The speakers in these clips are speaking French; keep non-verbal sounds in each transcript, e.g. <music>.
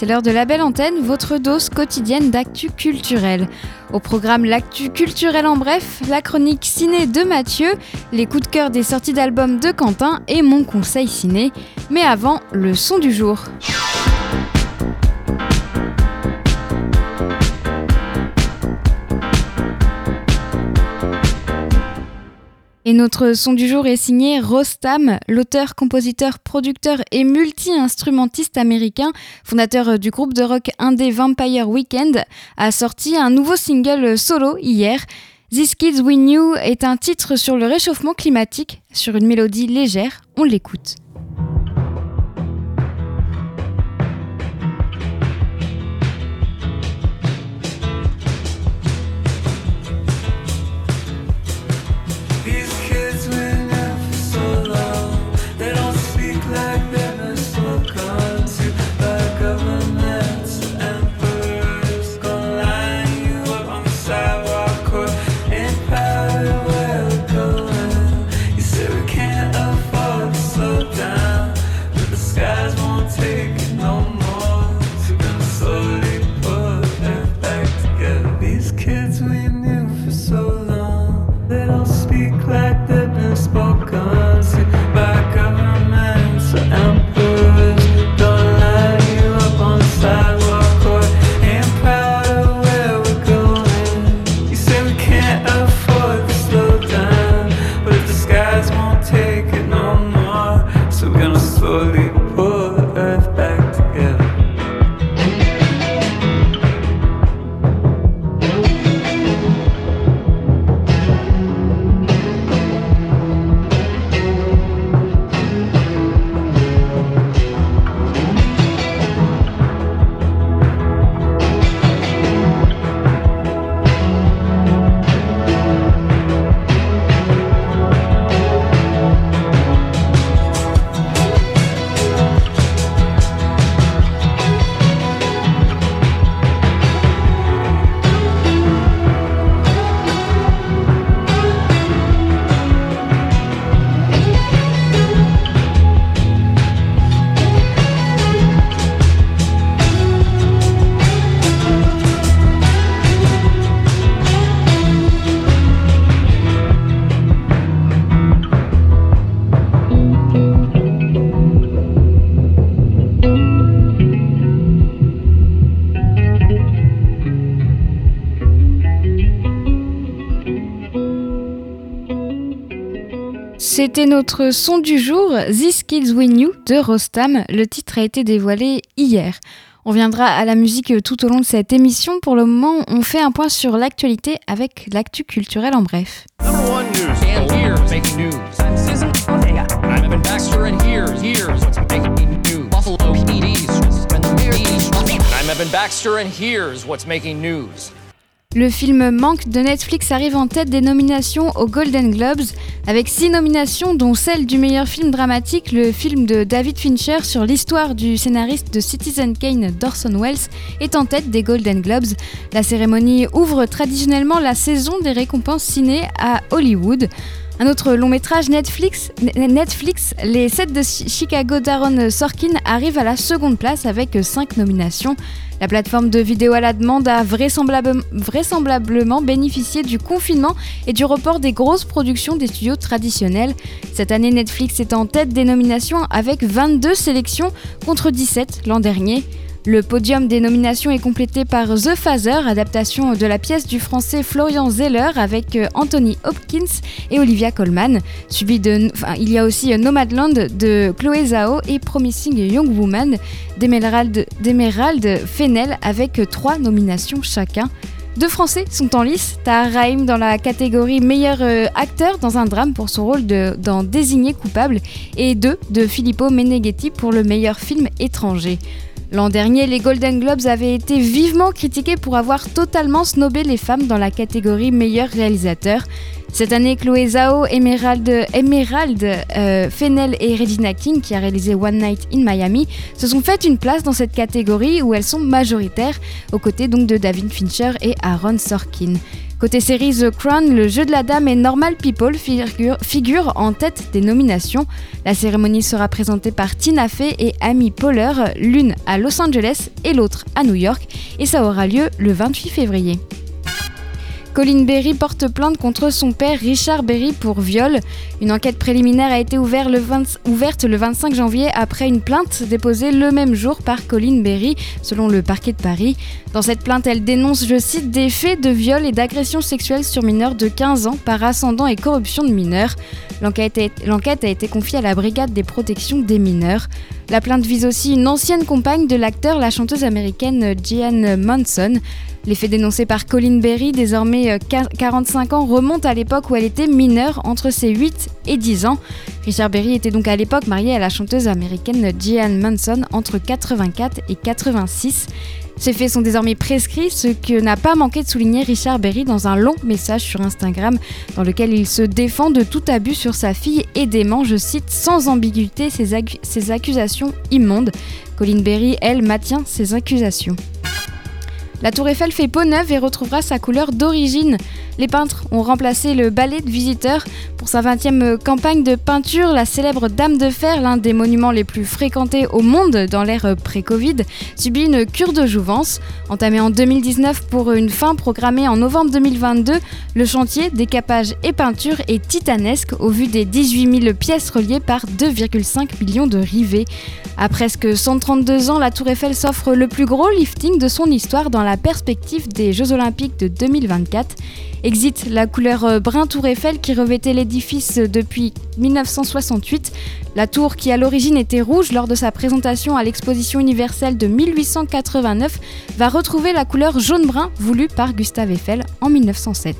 c'est l'heure de la belle antenne, votre dose quotidienne d'actu culturel. Au programme L'actu culturel en bref, la chronique ciné de Mathieu, les coups de cœur des sorties d'albums de Quentin et mon conseil ciné. Mais avant, le son du jour. Et notre son du jour est signé Rostam, l'auteur, compositeur, producteur et multi-instrumentiste américain, fondateur du groupe de rock indé Vampire Weekend, a sorti un nouveau single solo hier. This Kids We Knew est un titre sur le réchauffement climatique, sur une mélodie légère, on l'écoute. C'était notre son du jour, This Kids Win You de Rostam. Le titre a été dévoilé hier. On viendra à la musique tout au long de cette émission. Pour le moment, on fait un point sur l'actualité avec l'actu culturel en bref. Le film Manque de Netflix arrive en tête des nominations aux Golden Globes, avec six nominations dont celle du meilleur film dramatique, le film de David Fincher sur l'histoire du scénariste de Citizen Kane d'Orson Welles est en tête des Golden Globes. La cérémonie ouvre traditionnellement la saison des récompenses ciné à Hollywood. Un autre long métrage Netflix, Netflix Les 7 de Chicago d'Aaron Sorkin arrive à la seconde place avec 5 nominations. La plateforme de vidéo à la demande a vraisemblablement bénéficié du confinement et du report des grosses productions des studios traditionnels. Cette année, Netflix est en tête des nominations avec 22 sélections contre 17 l'an dernier. Le podium des nominations est complété par The Phaser, adaptation de la pièce du français Florian Zeller avec euh, Anthony Hopkins et Olivia Colman. Il y a aussi Nomadland de Chloé Zhao et Promising Young Woman d'Emerald Fennel avec trois nominations chacun. Deux Français sont en lice. T'as Raïm dans la catégorie meilleur euh, acteur dans un drame pour son rôle de, dans Désigné coupable et deux de Filippo Meneghetti pour le meilleur film étranger. L'an dernier, les Golden Globes avaient été vivement critiqués pour avoir totalement snobé les femmes dans la catégorie meilleur réalisateur. Cette année, Chloé Zhao, Emerald, euh, Fennel et Regina King, qui a réalisé One Night in Miami, se sont fait une place dans cette catégorie où elles sont majoritaires, aux côtés donc de David Fincher et Aaron Sorkin. Côté série The Crown, le jeu de la dame et Normal People figurent en tête des nominations. La cérémonie sera présentée par Tina Fey et Amy Poehler, l'une à Los Angeles et l'autre à New York, et ça aura lieu le 28 février. Colin Berry porte plainte contre son père Richard Berry pour viol. Une enquête préliminaire a été ouverte le, 25 janvier après une plainte déposée le même jour par Colin Berry, selon le parquet de Paris. Dans cette plainte, elle dénonce, je cite, des faits de viol et d'agression sexuelle sur mineurs de 15 ans par ascendant et corruption de mineurs. L'enquête a été confiée à la brigade des protections des mineurs. La plainte vise aussi une ancienne compagne de l'acteur, la chanteuse américaine Jeanne Manson. Les faits dénoncés par Colin Berry, désormais 45 euh, ans, remontent à l'époque où elle était mineure, entre ses 8 et 10 ans. Richard Berry était donc à l'époque marié à la chanteuse américaine Jeanne Manson entre 84 et 86. Ces faits sont désormais prescrits, ce que n'a pas manqué de souligner Richard Berry dans un long message sur Instagram dans lequel il se défend de tout abus sur sa fille et dément, je cite, sans ambiguïté ses accusations immondes. Colin Berry, elle, maintient ses accusations. La tour Eiffel fait peau neuve et retrouvera sa couleur d'origine. Les peintres ont remplacé le balai de visiteurs pour sa 20e campagne de peinture. La célèbre Dame de Fer, l'un des monuments les plus fréquentés au monde dans l'ère pré-Covid, subit une cure de jouvence. Entamé en 2019 pour une fin programmée en novembre 2022, le chantier décapage et peinture est titanesque au vu des 18 000 pièces reliées par 2,5 millions de rivets. À presque 132 ans, la Tour Eiffel s'offre le plus gros lifting de son histoire dans la perspective des Jeux Olympiques de 2024. Exit la couleur euh, brun Tour Eiffel qui revêtait l'édifice depuis 1968. La tour qui à l'origine était rouge lors de sa présentation à l'exposition universelle de 1889 va retrouver la couleur jaune-brun voulue par Gustave Eiffel en 1907.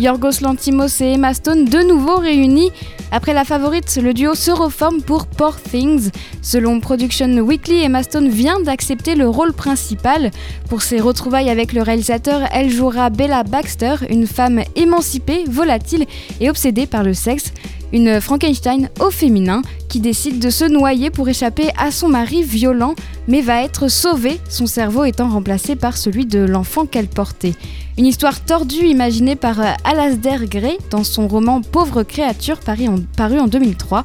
Yorgos Lantimos et Emma Stone de nouveau réunis. Après la favorite, le duo se reforme pour Poor Things. Selon Production Weekly, Emma Stone vient d'accepter le rôle principal. Pour ses retrouvailles avec le réalisateur, elle jouera Bella Baxter, une femme émancipée, volatile et obsédée par le sexe. Une Frankenstein au féminin qui décide de se noyer pour échapper à son mari violent, mais va être sauvée, son cerveau étant remplacé par celui de l'enfant qu'elle portait. Une histoire tordue imaginée par euh, Alasdair Gray dans son roman Pauvre créature paru en, 2003.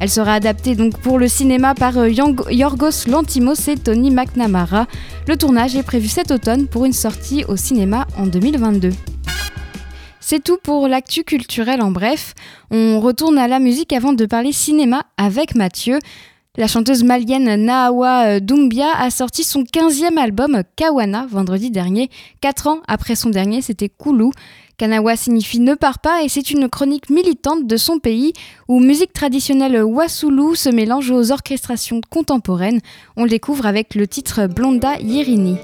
Elle sera adaptée donc pour le cinéma par euh, Yorgos Lantimos et Tony McNamara. Le tournage est prévu cet automne pour une sortie au cinéma en 2022. C'est tout pour l'actu culturel en bref. On retourne à la musique avant de parler cinéma avec Mathieu. La chanteuse malienne Nahawa euh, Doumbia a sorti son 15e album Kawana vendredi dernier. Quatre ans après son dernier, c'était Koulou. Kanawa signifie ne part pas et c'est une chronique militante de son pays où musique traditionnelle Wassoulou se mélange aux orchestrations contemporaines. On le découvre avec le titre Blonda Yerini.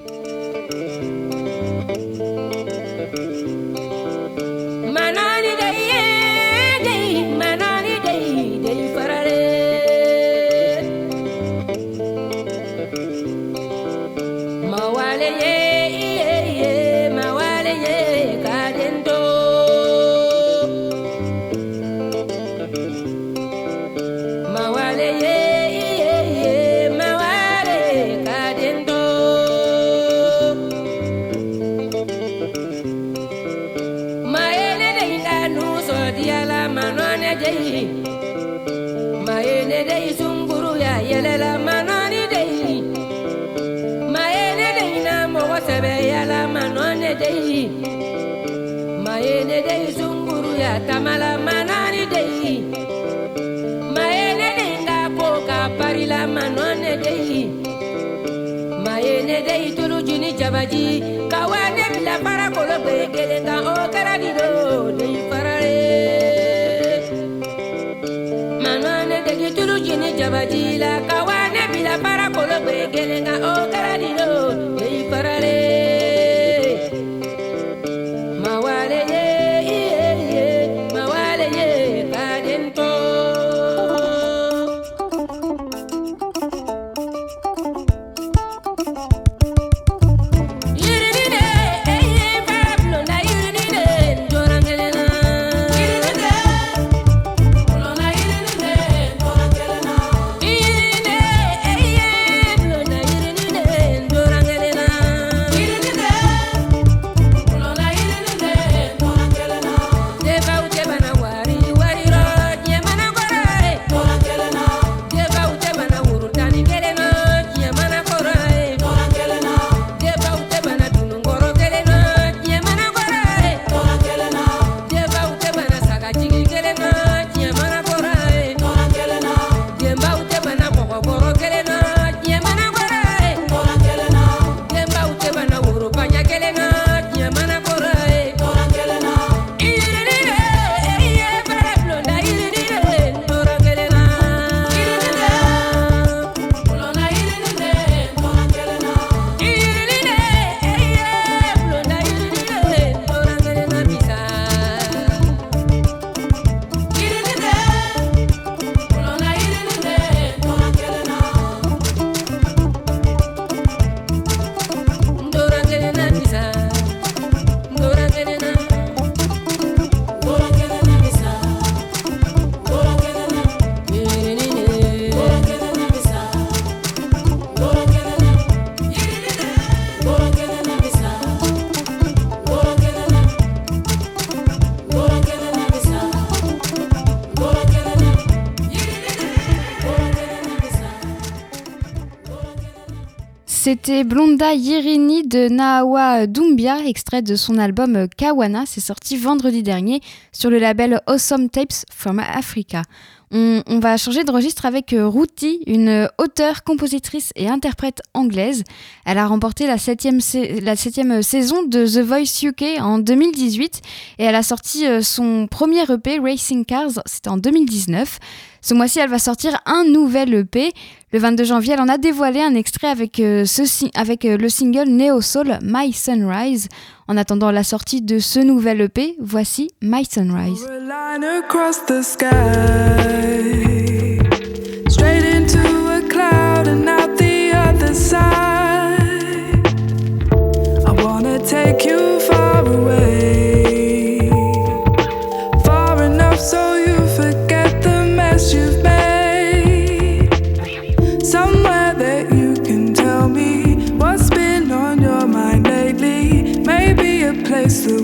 daddy C'était Blonda Yirini de Nahawa Doumbia, extrait de son album Kawana. C'est sorti vendredi dernier sur le label Awesome Tapes from Africa. On, va changer de registre avec Ruti, une auteure, compositrice et interprète anglaise. Elle a remporté la septième, la septième saison de The Voice UK en 2018 et elle a sorti son premier EP Racing Cars, c'était en 2019. Ce mois-ci, elle va sortir un nouvel EP. Le 22 janvier, elle en a dévoilé un extrait avec, euh, avec le single Neo Soul My Sunrise. En attendant la sortie de ce nouvel EP, voici My Sunrise. Maybe a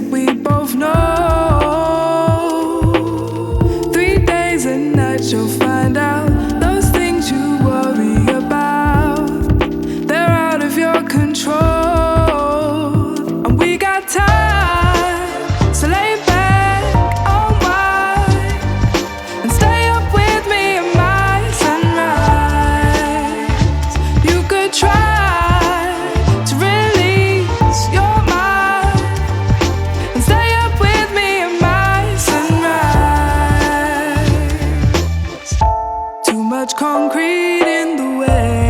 much concrete in the way.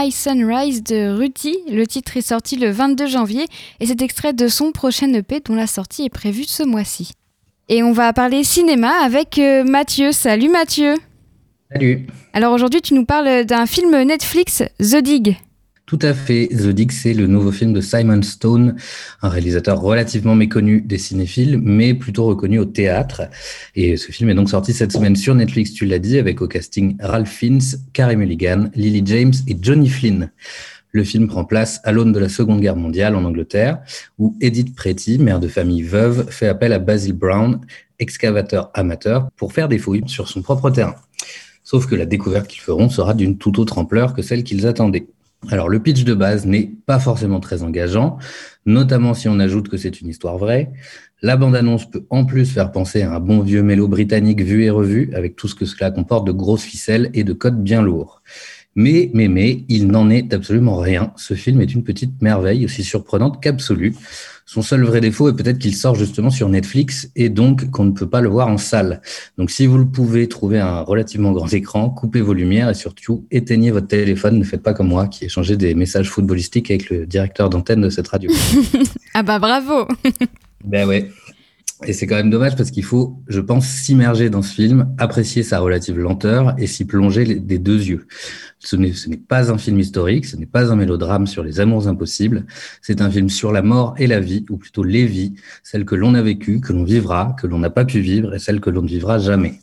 My Sunrise de Ruti. Le titre est sorti le 22 janvier et c'est extrait de son prochain EP dont la sortie est prévue ce mois-ci. Et on va parler cinéma avec euh, Mathieu. Salut Mathieu. Salut. Alors aujourd'hui tu nous parles d'un film Netflix, The Dig. Tout à fait. The Dig, c'est le nouveau film de Simon Stone, un réalisateur relativement méconnu des cinéphiles, mais plutôt reconnu au théâtre. Et ce film est donc sorti cette semaine sur Netflix, tu l'as dit, avec au casting Ralph Fiennes, Carey Mulligan, Lily James et Johnny Flynn. Le film prend place à l'aune de la Seconde Guerre mondiale en Angleterre, où Edith Pretty, mère de famille veuve, fait appel à Basil Brown, excavateur amateur, pour faire des fouilles sur son propre terrain. Sauf que la découverte qu'ils feront sera d'une toute autre ampleur que celle qu'ils attendaient. Alors, le pitch de base n'est pas forcément très engageant, notamment si on ajoute que c'est une histoire vraie. La bande-annonce peut en plus faire penser à un bon vieux mélo britannique vu et revu, avec tout ce que cela comporte de grosses ficelles et de codes bien lourds. Mais, mais, mais, il n'en est absolument rien. Ce film est une petite merveille, aussi surprenante qu'absolue. Son seul vrai défaut est peut-être qu'il sort justement sur Netflix et donc qu'on ne peut pas le voir en salle. Donc si vous le pouvez trouver un relativement grand écran, coupez vos lumières et surtout éteignez votre téléphone. Ne faites pas comme moi qui ai changé des messages footballistiques avec le directeur d'antenne de cette radio. <laughs> ah bah bravo Ben ouais. Et c'est quand même dommage parce qu'il faut, je pense, s'immerger dans ce film, apprécier sa relative lenteur et s'y plonger des deux yeux. Ce n'est pas un film historique, ce n'est pas un mélodrame sur les amours impossibles, c'est un film sur la mort et la vie, ou plutôt les vies, celles que l'on a vécues, que l'on vivra, que l'on n'a pas pu vivre et celles que l'on ne vivra jamais.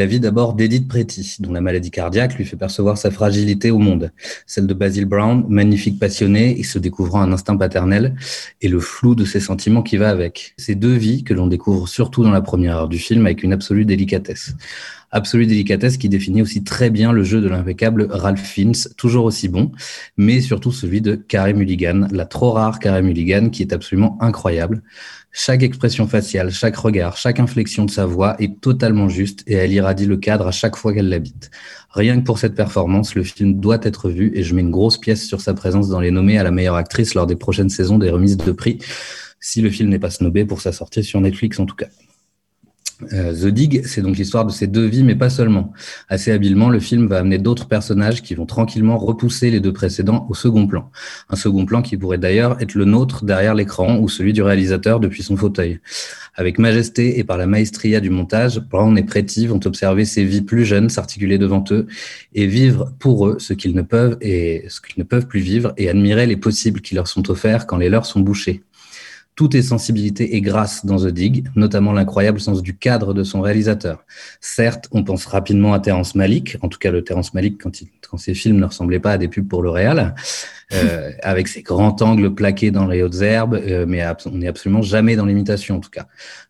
La vie d'abord d'Edith Pretty, dont la maladie cardiaque lui fait percevoir sa fragilité au monde. Celle de Basil Brown, magnifique passionné et se découvrant un instinct paternel, et le flou de ses sentiments qui va avec. Ces deux vies que l'on découvre surtout dans la première heure du film avec une absolue délicatesse. Absolue délicatesse qui définit aussi très bien le jeu de l'impeccable Ralph Fiennes, toujours aussi bon, mais surtout celui de Carey Mulligan, la trop rare Carey Mulligan qui est absolument incroyable. Chaque expression faciale, chaque regard, chaque inflexion de sa voix est totalement juste et elle irradie le cadre à chaque fois qu'elle l'habite. Rien que pour cette performance, le film doit être vu et je mets une grosse pièce sur sa présence dans les nommés à la meilleure actrice lors des prochaines saisons des remises de prix, si le film n'est pas snobé pour sa sortie sur Netflix en tout cas. Euh, The Dig, c'est donc l'histoire de ces deux vies, mais pas seulement. Assez habilement, le film va amener d'autres personnages qui vont tranquillement repousser les deux précédents au second plan. Un second plan qui pourrait d'ailleurs être le nôtre derrière l'écran ou celui du réalisateur depuis son fauteuil. Avec majesté et par la maestria du montage, Brown et Pretty vont observer ces vies plus jeunes s'articuler devant eux et vivre pour eux ce qu'ils ne peuvent et ce qu'ils ne peuvent plus vivre et admirer les possibles qui leur sont offerts quand les leurs sont bouchés. Tout est sensibilité et grâce dans The Dig, notamment l'incroyable sens du cadre de son réalisateur. Certes, on pense rapidement à Terence Malick, en tout cas le Terence Malick quand, il, quand ses films ne ressemblaient pas à des pubs pour L'Oréal, euh, <laughs> avec ses grands angles plaqués dans les hautes herbes, euh, mais on n'est absolument jamais dans l'imitation en tout cas.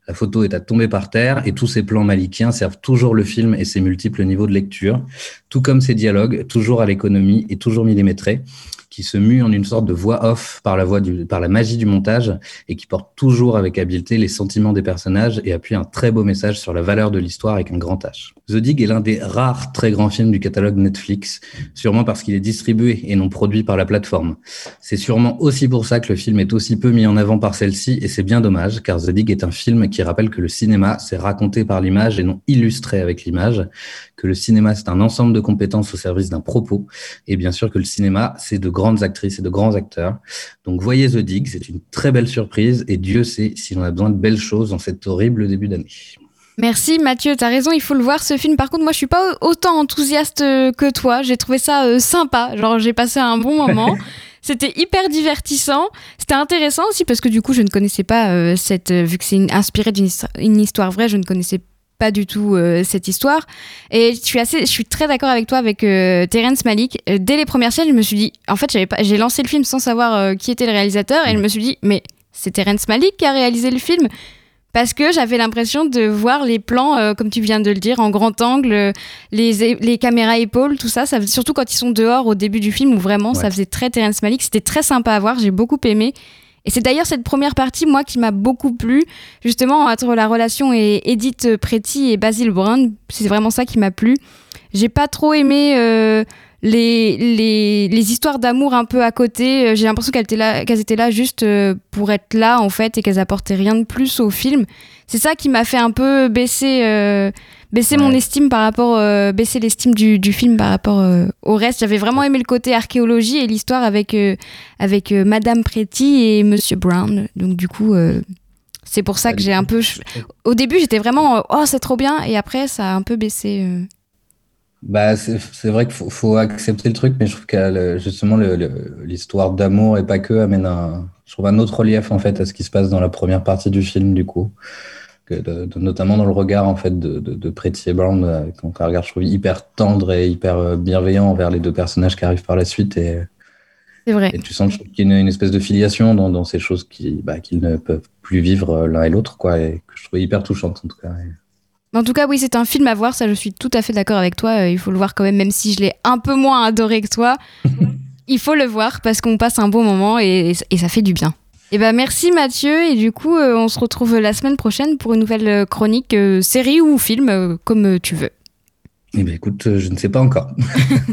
La photo est à tomber par terre et tous ces plans malikiens servent toujours le film et ses multiples niveaux de lecture, tout comme ses dialogues, toujours à l'économie et toujours millimétrés qui se mue en une sorte de voix off par la voix du, par la magie du montage et qui porte toujours avec habileté les sentiments des personnages et appuie un très beau message sur la valeur de l'histoire avec un grand H. The Dig est l'un des rares très grands films du catalogue Netflix, sûrement parce qu'il est distribué et non produit par la plateforme. C'est sûrement aussi pour ça que le film est aussi peu mis en avant par celle-ci et c'est bien dommage car The Dig est un film qui rappelle que le cinéma c'est raconté par l'image et non illustré avec l'image, que le cinéma c'est un ensemble de compétences au service d'un propos et bien sûr que le cinéma c'est de grandes actrices et de grands acteurs. Donc voyez The Dig, c'est une très belle surprise et Dieu sait si l'on a besoin de belles choses dans cet horrible début d'année. Merci Mathieu, t'as raison, il faut le voir ce film. Par contre, moi je suis pas autant enthousiaste euh, que toi. J'ai trouvé ça euh, sympa, genre j'ai passé un bon moment. <laughs> C'était hyper divertissant. C'était intéressant aussi parce que du coup, je ne connaissais pas euh, cette. vu que c'est inspiré d'une histoire vraie, je ne connaissais pas du tout cette histoire. Et je suis assez, je suis très d'accord avec toi avec Terence Malik. dès les premières scènes, je me suis dit, en fait, j'avais pas, j'ai lancé le film sans savoir qui était le réalisateur. Et je me suis dit, mais c'est Terence Malik qui a réalisé le film. Parce que j'avais l'impression de voir les plans, euh, comme tu viens de le dire, en grand angle, euh, les, les caméras épaules, tout ça, ça, surtout quand ils sont dehors au début du film, où vraiment ça faisait très Terrence Malick, c'était très sympa à voir, j'ai beaucoup aimé. Et c'est d'ailleurs cette première partie, moi, qui m'a beaucoup plu, justement, entre la relation et Edith Pretty et Basil Brown, c'est vraiment ça qui m'a plu. J'ai pas trop aimé... Euh, les, les, histoires d'amour un peu à côté, euh, j'ai l'impression qu'elles étaient, là, étaient là juste euh, pour être là, en fait, et qu'elles apportaient rien de plus au film. C'est ça qui m'a fait un peu baisser, baisser mon estime par rapport, baisser l'estime du, du, film par rapport au reste. J'avais vraiment aimé le côté archéologie et l'histoire avec, avec Madame Pretty et Monsieur Brown. Donc, du coup, c'est pour ça que j'ai un peu. Au début, j'étais vraiment, oh, c'est trop bien, et après, ça a un peu baissé. Bah, c'est vrai qu'il faut, faut, accepter le truc, mais je trouve que justement l'histoire d'amour et pas que amène un, je trouve un autre relief en fait à ce qui se passe dans la première partie du film du coup, que notamment dans le regard en fait de, de, de Pretty et Brown, euh, un regard je trouve hyper tendre et hyper euh, bienveillant envers les deux personnages qui arrivent par la suite et c'est vrai. Et tu sens qu'il y a une, espèce de filiation dans, dans ces choses qui bah, qu'ils ne peuvent plus vivre euh, l'un et l'autre quoi, et que je trouve hyper touchante en tout cas. En tout cas, oui, c'est un film à voir, ça je suis tout à fait d'accord avec toi. Euh, il faut le voir quand même, même si je l'ai un peu moins adoré que toi. <laughs> il faut le voir parce qu'on passe un bon moment et, ça fait du bien. Et eh ben merci Mathieu et du coup euh, on se retrouve la semaine prochaine pour une nouvelle euh, chronique série ou film comme tu veux. Eh ben écoute, je ne sais pas encore. <laughs>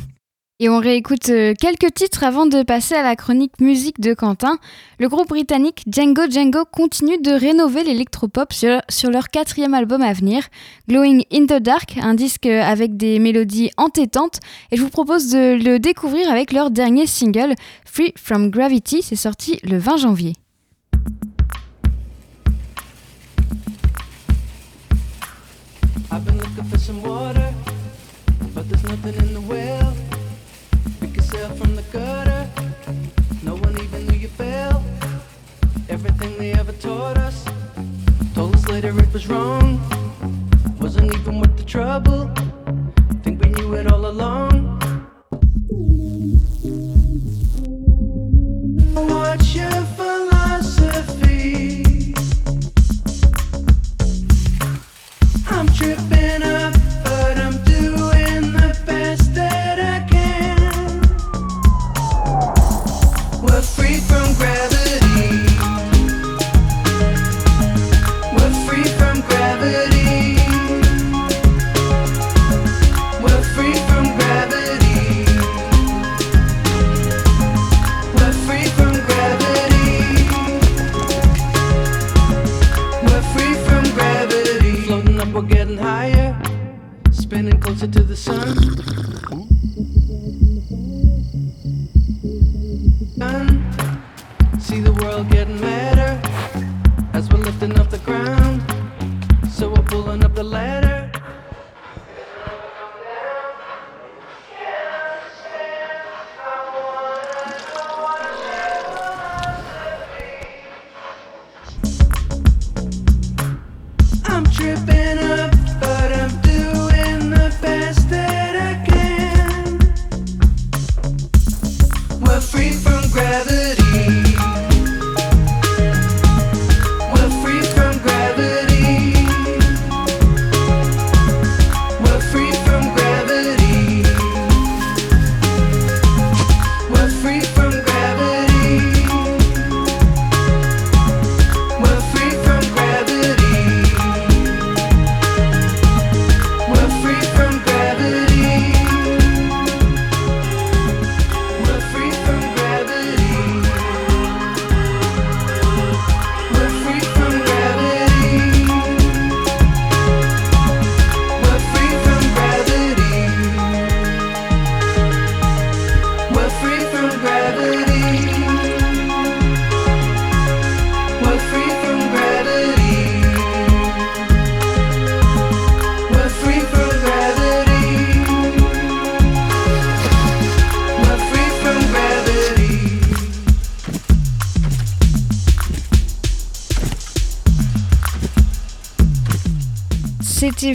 <laughs> Et on réécoute euh, quelques titres avant de passer à la chronique musique de Quentin. Le groupe britannique Django Django continue de rénover l'électropop sur, sur leur quatrième album à venir, Glowing in the Dark, un disque avec des mélodies entêtantes. Et je vous propose de le découvrir avec leur dernier single, Free from Gravity, c'est sorti le 20 janvier. I've been looking for some water, but there's nothing in the well. Sail from the gutter. No one even knew you fell. Everything they ever taught us, told us later it was wrong. Wasn't even worth the trouble. Think we knew it all along. What's your philosophy? I'm tripping up, Spinning closer to the sun. Sun. See the world getting madder as we're lifting off the ground. So we're pulling up the ladder.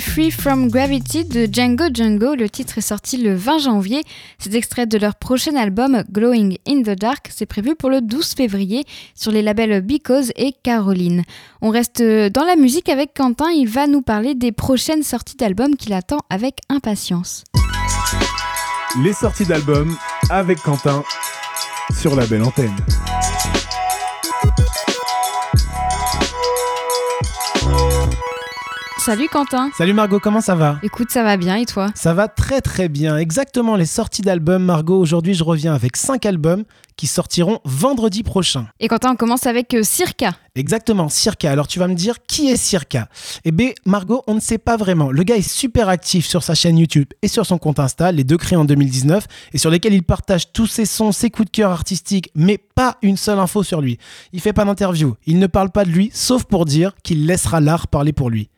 Free From Gravity de Django Django. Le titre est sorti le 20 janvier. C'est extrait de leur prochain album Glowing in the Dark. C'est prévu pour le 12 février sur les labels Because et Caroline. On reste dans la musique avec Quentin. Il va nous parler des prochaines sorties d'albums qu'il attend avec impatience. Les sorties d'albums avec Quentin sur la belle antenne. Salut Quentin. Salut Margot, comment ça va Écoute, ça va bien et toi Ça va très très bien. Exactement les sorties d'albums, Margot. Aujourd'hui, je reviens avec 5 albums qui sortiront vendredi prochain. Et Quentin, on commence avec euh, Circa. Exactement, Circa. Alors tu vas me dire qui est Circa? Eh bien, Margot, on ne sait pas vraiment. Le gars est super actif sur sa chaîne YouTube et sur son compte Insta, les deux créés en 2019, et sur lesquels il partage tous ses sons, ses coups de cœur artistiques, mais pas une seule info sur lui. Il fait pas d'interview, il ne parle pas de lui, sauf pour dire qu'il laissera l'art parler pour lui.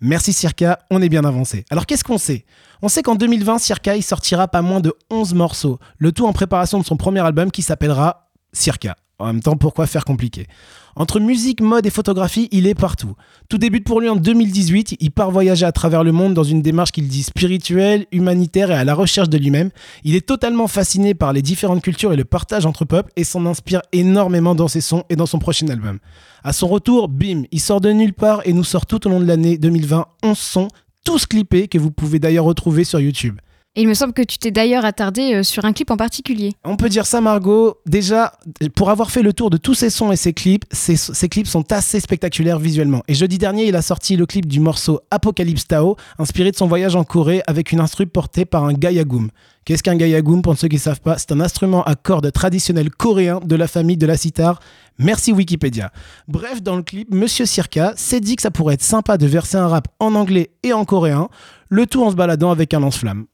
Merci Circa, on est bien avancé. Alors qu'est-ce qu'on sait? On sait qu'en 2020, Circa sortira pas moins de 11 morceaux, le tout en préparation de son premier album qui s'appellera Circa. En même temps, pourquoi faire compliqué? Entre musique, mode et photographie, il est partout. Tout débute pour lui en 2018, il part voyager à travers le monde dans une démarche qu'il dit spirituelle, humanitaire et à la recherche de lui-même. Il est totalement fasciné par les différentes cultures et le partage entre peuples et s'en inspire énormément dans ses sons et dans son prochain album. À son retour, bim, il sort de nulle part et nous sort tout au long de l'année 2020 11 sons, tous clippés que vous pouvez d'ailleurs retrouver sur YouTube. Il me semble que tu t'es d'ailleurs attardé euh, sur un clip en particulier. On peut dire ça, Margot. Déjà, pour avoir fait le tour de tous ces sons et ces clips, ces, clips sont assez spectaculaires visuellement. Et jeudi dernier, il a sorti le clip du morceau Apocalypse Tao, inspiré de son voyage en Corée avec une instru portée par un gayagum. Qu'est-ce qu'un gayagum Pour ceux qui ne savent pas, c'est un instrument à cordes traditionnel coréen de la famille de la sitar. Merci Wikipédia. Bref, dans le clip, Monsieur Circa s'est dit que ça pourrait être sympa de verser un rap en anglais et en coréen, le tout en se baladant avec un lance-flamme.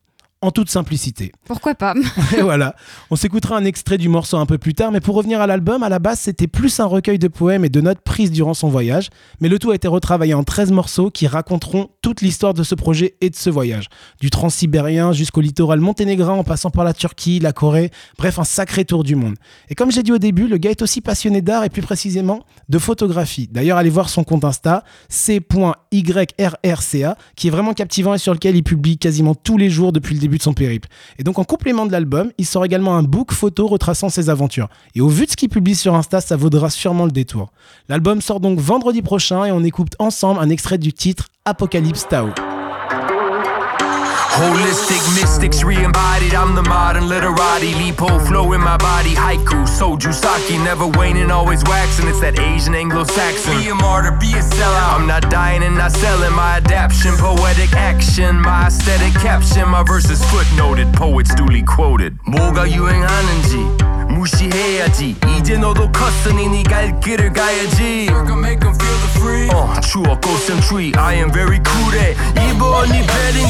En toute simplicité. Pourquoi pas <laughs> Et voilà, on s'écoutera un extrait du morceau un peu plus tard, mais pour revenir à l'album, à la base c'était plus un recueil de poèmes et de notes prises durant son voyage, mais le tout a été retravaillé en 13 morceaux qui raconteront toute l'histoire de ce projet et de ce voyage, du transsibérien jusqu'au littoral monténégrin en passant par la Turquie, la Corée, bref un sacré tour du monde. Et comme j'ai dit au début, le gars est aussi passionné d'art et plus précisément de photographie. D'ailleurs, allez voir son compte Insta, c.yrrca, qui est vraiment captivant et sur lequel il publie quasiment tous les jours depuis le début de son périple. Et donc en complément de l'album, il sort également un book photo retraçant ses aventures. Et au vu de ce qu'il publie sur Insta, ça vaudra sûrement le détour. L'album sort donc vendredi prochain et on écoute ensemble un extrait du titre Apocalypse Tao. Holistic mystics re-embodied. I'm the modern literati. Lipo flow in my body. Haiku, soju, sake. Never waning, always waxing. It's that Asian Anglo-Saxon. Be a martyr, be a sellout. I'm not dying and not selling. My adaption, poetic action. My aesthetic caption. My verses footnoted. Poets duly quoted. 뭐가 유행하는지 무시해야지. 이제 너도 컸으니 네갈 길을 가야지. make them feel the free. 어, 추억 concentrate. I am very cool at. 이번 이 betting.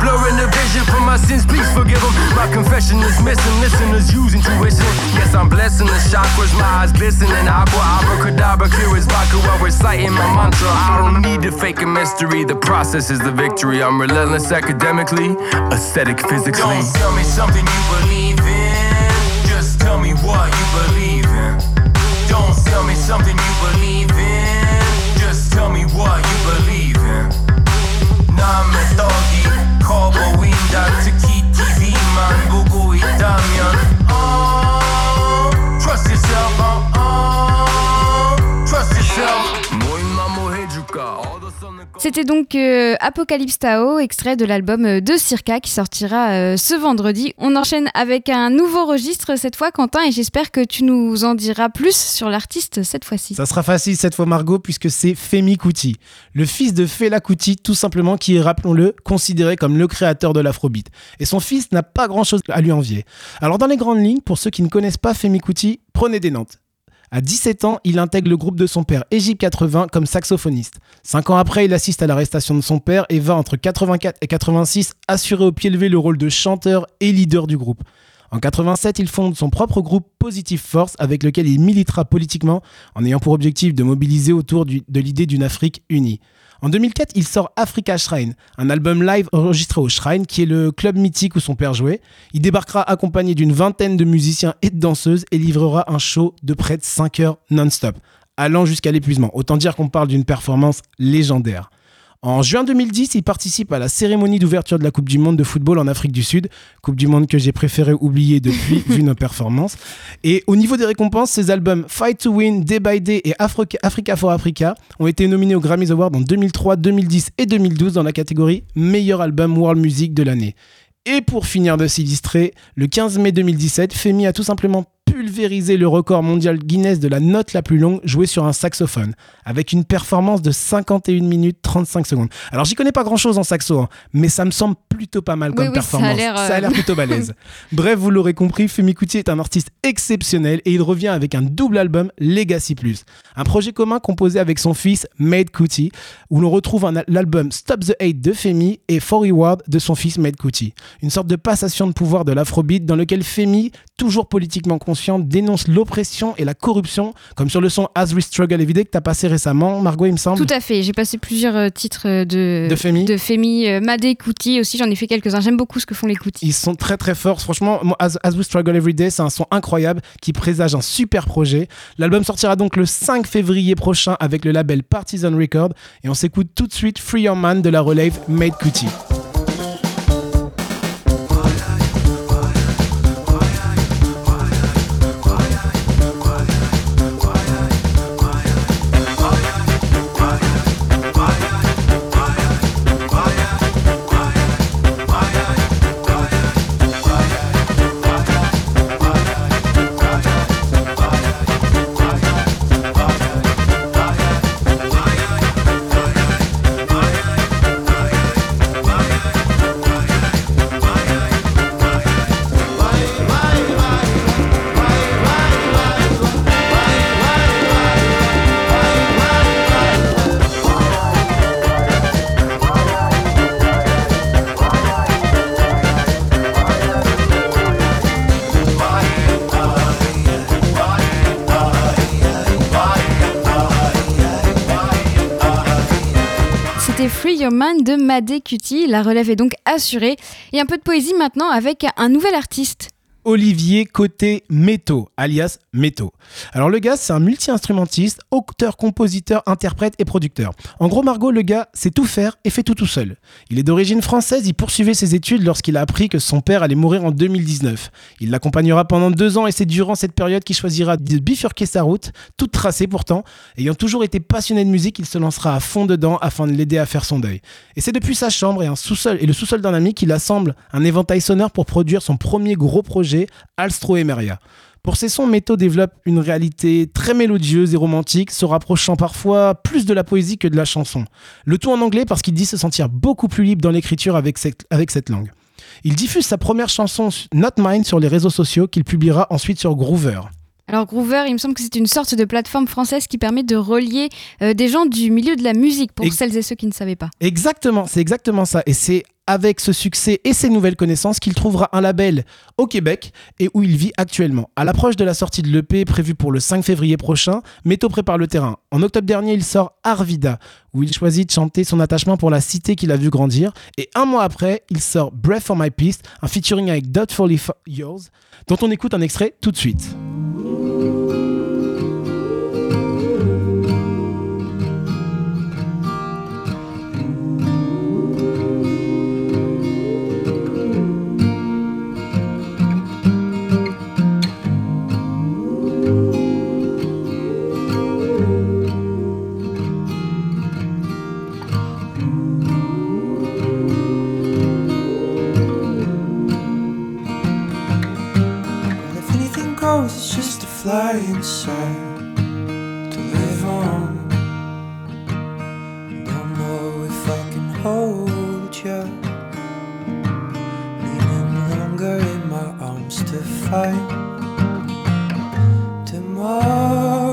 Blurring the vision for my sins, please forgive them. My confession is missing, listeners use intuition. Yes, I'm blessing the chakras, my eyes glistening. Aqua, abracadabra, clear as vodka while reciting my mantra. I don't need to fake a mystery, the process is the victory. I'm relentless academically, aesthetic physically. Don't tell me something you believe in, just tell me what you believe in. Don't tell me something you believe in. Just tell me what you believe in. Name togi, kobo windak, tiki TV man, bugu itamian. Oh. C'était donc euh, Apocalypse Tao, extrait de l'album euh, de Circa qui sortira euh, ce vendredi. On enchaîne avec un nouveau registre cette fois, Quentin, et j'espère que tu nous en diras plus sur l'artiste cette fois-ci. Ça sera facile cette fois Margot puisque c'est Femi Kuti, le fils de Fela Kuti tout simplement qui est, rappelons-le, considéré comme le créateur de l'afrobeat. Et son fils n'a pas grand-chose à lui envier. Alors dans les grandes lignes, pour ceux qui ne connaissent pas Femi Kuti, prenez des notes. À 17 ans, il intègre le groupe de son père Egypte 80 comme saxophoniste. Cinq ans après, il assiste à l'arrestation de son père et va entre 84 et 86 assurer au pied levé le rôle de chanteur et leader du groupe. En 87, il fonde son propre groupe Positive Force avec lequel il militera politiquement en ayant pour objectif de mobiliser autour de l'idée d'une Afrique unie. En 2004, il sort Africa Shrine, un album live enregistré au Shrine, qui est le club mythique où son père jouait. Il débarquera accompagné d'une vingtaine de musiciens et de danseuses et livrera un show de près de 5 heures non-stop, allant jusqu'à l'épuisement. Autant dire qu'on parle d'une performance légendaire. En juin 2010, il participe à la cérémonie d'ouverture de la Coupe du Monde de football en Afrique du Sud. Coupe du Monde que j'ai préféré oublier depuis, <laughs> vu nos performances. Et au niveau des récompenses, ses albums Fight to Win, Day by Day et Africa for Africa ont été nominés aux Grammys Awards en 2003, 2010 et 2012 dans la catégorie Meilleur album World Music de l'année. Et pour finir de s'illustrer, le 15 mai 2017, Femi a tout simplement pulvérisé le record mondial Guinness de la note la plus longue jouée sur un saxophone, avec une performance de 51 minutes 35 secondes. Alors j'y connais pas grand chose en saxo, hein, mais ça me semble plutôt pas mal Oui, comme oui, ça a performance. l'air, euh, Ça a l'air plutôt balèze. <laughs> Bref, vous l'aurez compris, Femi Kuti est un artiste exceptionnel et il revient avec un double album Legacy Plus, un projet commun composé avec son fils Made Kuti, où l'on retrouve l'album Stop the Hate de Femi et For Reward de son fils Made Kuti. Une sorte de passation de pouvoir de l'afrobeat dans lequel Femi, toujours politiquement conscient, dénonce l'oppression et la corruption, comme sur le son As We Struggle Everyday que tu as passé récemment, Margot, il me semble. Tout à fait, j'ai passé plusieurs euh, titres euh, de, De Femi. de Femi, euh, Madé, Kuti aussi, j'en ai fait quelques-uns. J'aime beaucoup ce que font les Kuti. Ils sont très très forts. Franchement, moi, As, As We Struggle Every Day, c'est un son incroyable qui présage un super projet. L'album sortira donc le 5 février prochain avec le label Partisan Record. Et on s'écoute tout de suite Free Your Man de la relève Made Cutie. De Madé Cutie. La relève est donc assurée. Et un peu de poésie maintenant avec un nouvel artiste. Olivier Côté Métaux, alias Métaux. Alors le gars, c'est un multi-instrumentiste, auteur, compositeur, interprète et producteur. En gros, Margot, le gars sait tout faire et fait tout tout seul. Il est d'origine française, il poursuivait ses études lorsqu'il a appris que son père allait mourir en 2019. Il l'accompagnera pendant deux ans et c'est durant cette période qu'il choisira de bifurquer sa route, toute tracée pourtant. Ayant toujours été passionné de musique, il se lancera à fond dedans afin de l'aider à faire son deuil. Et c'est depuis sa chambre et, un sous-sol, et le sous-sol d'un ami qu'il assemble un éventail sonore pour produire son premier gros projet Alstro Emeria. Pour ses sons, Meto développe une réalité très mélodieuse et romantique, se rapprochant parfois plus de la poésie que de la chanson. Le tout en anglais parce qu'il dit se sentir beaucoup plus libre dans l'écriture avec cette langue. Il diffuse sa première chanson Not Mine sur les réseaux sociaux qu'il publiera ensuite sur Groover. Alors Groover, il me semble que c'est une sorte de plateforme française qui permet de relier euh, des gens du milieu de la musique pour celles et ceux qui ne savaient pas. Exactement, c'est exactement ça. Et c'est avec ce succès et ces nouvelles connaissances qu'il trouvera un label au Québec et où il vit actuellement. À l'approche de la sortie de l'EP prévue pour le 5 février prochain, Meto prépare le terrain. En octobre dernier, il sort Arvida, où il choisit de chanter son attachement pour la cité qu'il a vu grandir. Et un mois après, il sort Breath for My Peace, un featuring avec Doubtfully Yours, dont on écoute un extrait tout de suite. Fly inside, to live on. Don't know if I can hold you, needing longer in my arms to fight. Tomorrows,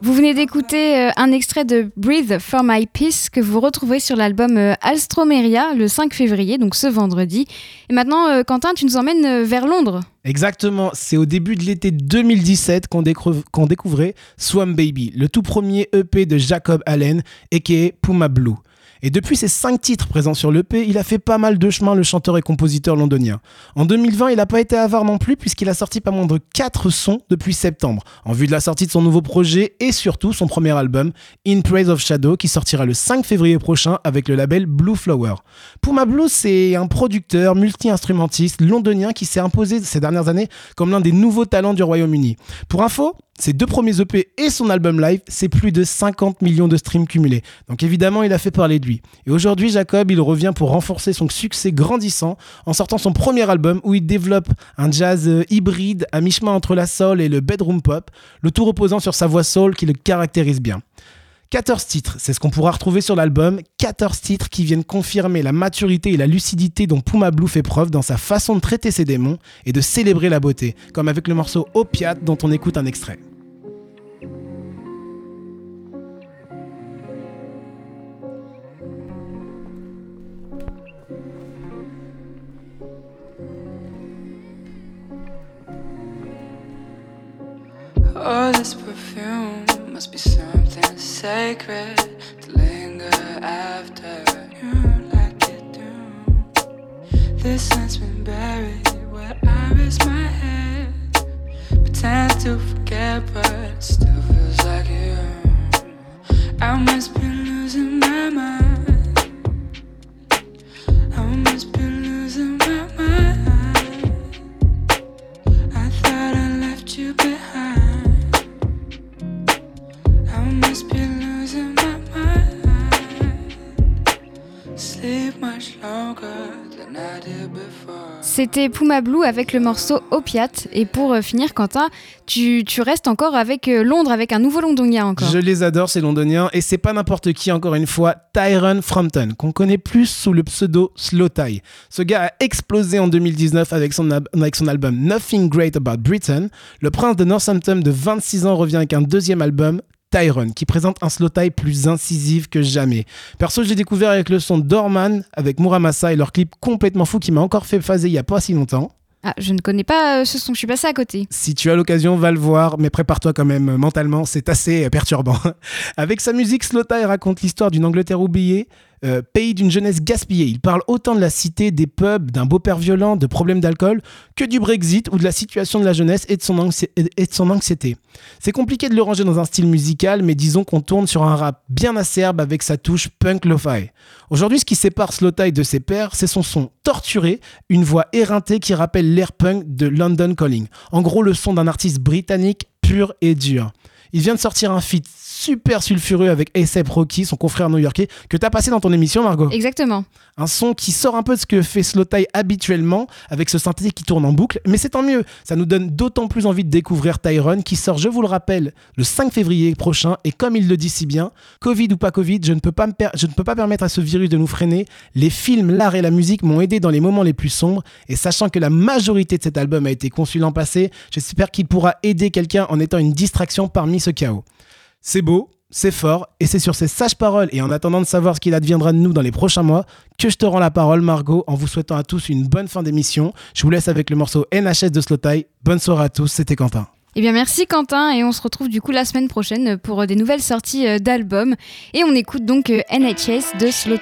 Vous venez d'écouter euh, un extrait de Breathe for My Peace que vous retrouverez sur l'album euh, Alstromeria le 5 février, donc ce vendredi. Et maintenant, euh, Quentin, tu nous emmènes vers Londres. Exactement, c'est au début de l'été 2017 qu'on découv- qu'on découvrait Swam Baby, le tout premier EP de Jacob Allen, a.k.a. Puma Blue. Et depuis ses cinq titres présents sur l'EP, il a fait pas mal de chemin, le chanteur et compositeur londonien. En 2020, il n'a pas été avare non plus, puisqu'il a sorti pas moins de 4 sons depuis septembre, en vue de la sortie de son nouveau projet et surtout son premier album, In Praise of Shadow, qui sortira le 5 février prochain avec le label Blue Flower. Puma Blue, c'est un producteur, multi-instrumentiste londonien qui s'est imposé ces dernières années comme l'un des nouveaux talents du Royaume-Uni. Pour info, ses deux premiers EP et son album live, c'est plus de 50 millions de streams cumulés. Donc évidemment, il a fait parler de lui. Et aujourd'hui, Jacob, il revient pour renforcer son succès grandissant en sortant son premier album où il développe un jazz euh, hybride à mi-chemin entre la soul et le bedroom pop, le tout reposant sur sa voix soul qui le caractérise bien. 14 titres, c'est ce qu'on pourra retrouver sur l'album. 14 titres qui viennent confirmer la maturité et la lucidité dont Puma Blue fait preuve dans sa façon de traiter ses démons et de célébrer la beauté, comme avec le morceau Opiate dont on écoute un extrait. Oh, this perfume must be something sacred to linger after you like it do. This scent's been buried where I rest my head. Pretend to forget, but it still feels like you. I must be losing my mind. I must be losing my mind. I thought I left you behind. C'était Puma Blue avec le morceau Opiate. Et pour euh, finir, Quentin, tu, tu restes encore avec euh, Londres, avec un nouveau londonien encore. Je les adore, ces londoniens, et c'est pas n'importe qui, encore une fois, Tyrone Frampton, qu'on connaît plus sous le pseudo Slow Tie. Ce gars a explosé en 2019 avec son, avec son album Nothing Great About Britain. Le prince de Northampton de 26 ans revient avec un deuxième album, Tyrone, qui présente un slow tie plus incisif que jamais. Perso, j'ai découvert avec le son Dorman, avec Muramasa et leur clip complètement fou qui m'a encore fait phaser il y a pas si longtemps. Ah, je ne connais pas euh, ce son, je suis passé à côté. Si tu as l'occasion, va le voir, mais prépare-toi quand même euh, mentalement, c'est assez euh, perturbant. <laughs> Avec sa musique, Slow Tie raconte l'histoire d'une Angleterre oubliée, euh, pays d'une jeunesse gaspillée. Il parle autant de la cité, des pubs, d'un beau-père violent, de problèmes d'alcool, que du Brexit ou de la situation de la jeunesse et de son, anxiété. C'est compliqué de le ranger dans un style musical, mais disons qu'on tourne sur un rap bien acerbe avec sa touche punk lo-fi. Aujourd'hui, ce qui sépare Slow Tie de ses pairs, c'est son son torturé, une voix éreintée qui rappelle l'air punk de London Calling. En gros, le son d'un artiste britannique pur et dur. Il vient de sortir un feat super sulfureux avec A$AP Rocky, son confrère new-yorkais, que t'as passé dans ton émission, Margot. Exactement. Un son qui sort un peu de ce que fait Slow Tie habituellement, avec ce synthé qui tourne en boucle, mais c'est tant mieux. Ça nous donne d'autant plus envie de découvrir Tyrone, qui sort, je vous le rappelle, le 5 février prochain, et comme il le dit si bien, Covid ou pas Covid, je ne peux pas, me je ne peux pas permettre à ce virus de nous freiner. Les films, l'art et la musique m'ont aidé dans les moments les plus sombres, et sachant que la majorité de cet album a été conçu l'an passé, j'espère qu'il pourra aider quelqu'un en étant une distraction parmi ce chaos. C'est beau, c'est fort, et c'est sur ces sages paroles et en attendant de savoir ce qu'il adviendra de nous dans les prochains mois que je te rends la parole, Margot, en vous souhaitant à tous une bonne fin d'émission. Je vous laisse avec le morceau NHS de Slow Tie. Bonne soirée à tous, c'était Quentin. Eh bien merci Quentin et on se retrouve du coup la semaine prochaine pour des nouvelles sorties euh, d'albums et on écoute donc euh, NHS de Slow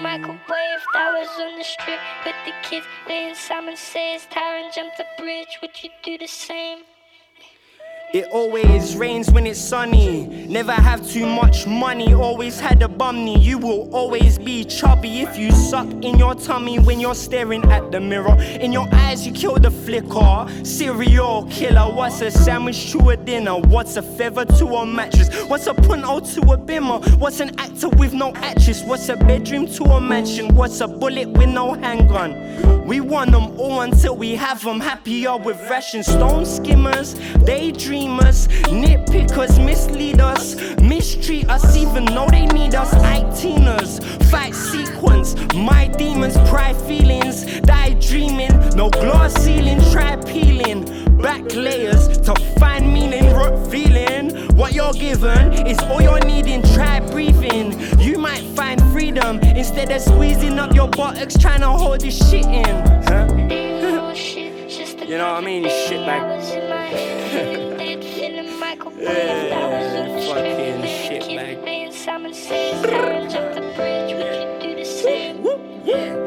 Tie. Just another day, I was in my head, feeling dead, feeling microwave. I was on the strip with the kids, playing Simon Says, Tyron jumped the bridge, would you do the same? It always rains when it's sunny. Never have too much money, always had a bumney. You will always be chubby if you suck in your tummy when you're staring at the mirror. In your eyes, you kill the flicker. Serial killer, what's a sandwich to a dinner? What's a feather to a mattress? What's a punto to a bimmer? What's an actor with no actress? What's a bedroom to a mansion? What's a bullet with no handgun? We want them all until we have them. Happier with ration stone skimmers, daydreamers, nitpickers, mislead us, mistreat us, even though they need us. ITeeners, fight sequence, my demons, pride feelings, die dreaming. No glass ceiling, try peeling. Back layers to find meaning, revealing what you're given is all you're needing. Try breathing, you might find freedom instead of squeezing up your buttocks trying to hold this shit in. You know what I mean? Shit man. yeah, fucking shit like. Yeah.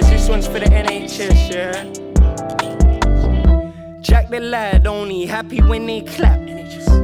this one's for the NHS, yeah. Jack the lad, only happy when they clap.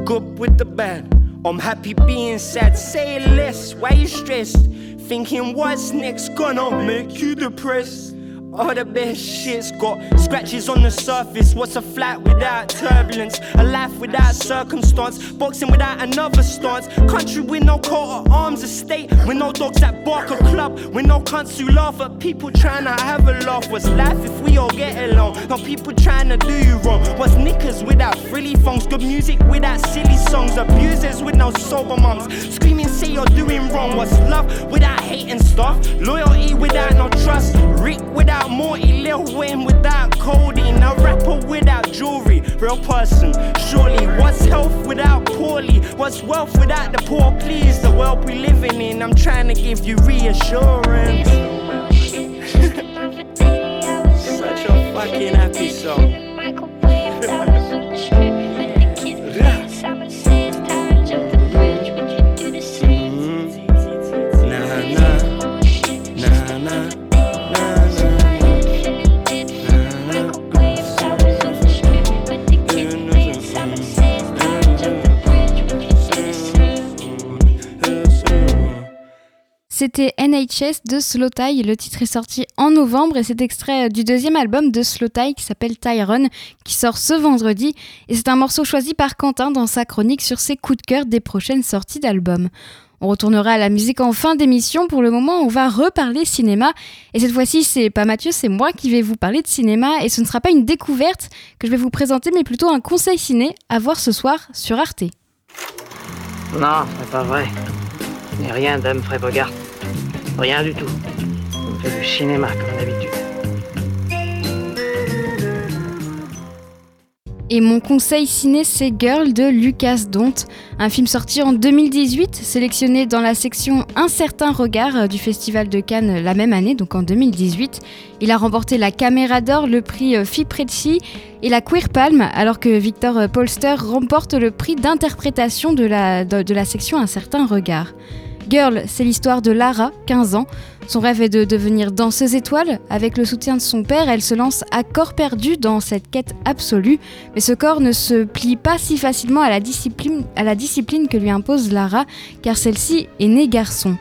Good with the bad. I'm happy being sad. Say less, why you stressed? Thinking what's next gonna make you depressed? All the best shit's got scratches on the surface. What's a flat without turbulence? A life without circumstance. Boxing without another stance. Country with no coat of arms, a state with no dogs that bark a club. With no cunts who laugh at people trying to have a laugh. What's life if we all get along? No people trying to do you wrong. What's knickers without frilly phones? Good music without silly songs. Abusers with no sober mums. Screaming, say you're doing wrong. What's love without hate and stuff? Loyalty without no trust. Rick without Morty. Lil Wayne without codeine. A rapper without jewelry. Real person, surely. What's health without poorly? What's wealth without the poor? Please, the world we living in. I'm trying to give you reassurance. <laughs> Such a fucking happy song. C'était NHS de Slow Tie. Le titre est sorti en novembre et c'est extrait du deuxième album de Slow Tie qui s'appelle Tyrone, qui sort ce vendredi. Et c'est un morceau choisi par Quentin dans sa chronique sur ses coups de cœur des prochaines sorties d'albums. On retournera à la musique en fin d'émission. Pour le moment, on va reparler cinéma. Et cette fois-ci, c'est pas Mathieu, c'est moi qui vais vous parler de cinéma. Et ce ne sera pas une découverte que je vais vous présenter, mais plutôt un conseil ciné à voir ce soir sur Arte. Non, c'est pas vrai. Mais rien d'Humphrey Bogart. Rien du tout. On fait du cinéma comme d'habitude. Et mon conseil ciné, c'est Girl de Lucas Dont, un film sorti en 2018, sélectionné dans la section Un certain regard euh, du Festival de Cannes la même année, donc en 2018. Il a remporté la Caméra d'Or, le prix euh, Fiprezzi et la Queer Palm, alors que Victor euh, Polster remporte le prix d'interprétation de la, de la section Un certain regard. Girl, c'est l'histoire de Lara, 15 ans. Son rêve est de devenir danseuse étoile. Avec le soutien de son père, elle se lance à corps perdu dans cette quête absolue. Mais ce corps ne se plie pas si facilement à la discipline, discipline que lui impose Lara, car celle-ci est née garçon.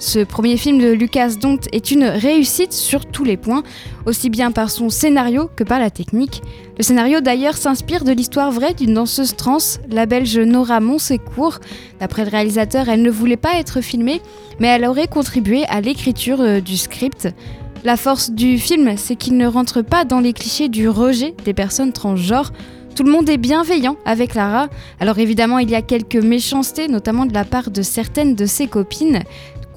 Ce premier film de Lucas Dont est une réussite sur tous les points, aussi bien par son scénario que par la technique. Le scénario d'ailleurs s'inspire de l'histoire vraie d'une danseuse trans, la belge Nora Monsecourt. D'après le réalisateur, elle ne voulait pas être filmée, mais elle aurait contribué à l'écriture euh, du script. La force du film, c'est qu'il ne rentre pas dans les clichés du rejet des personnes transgenres. Tout le monde est bienveillant avec Lara. Alors évidemment, il y a quelques méchancetés, notamment de la part de certaines de ses copines,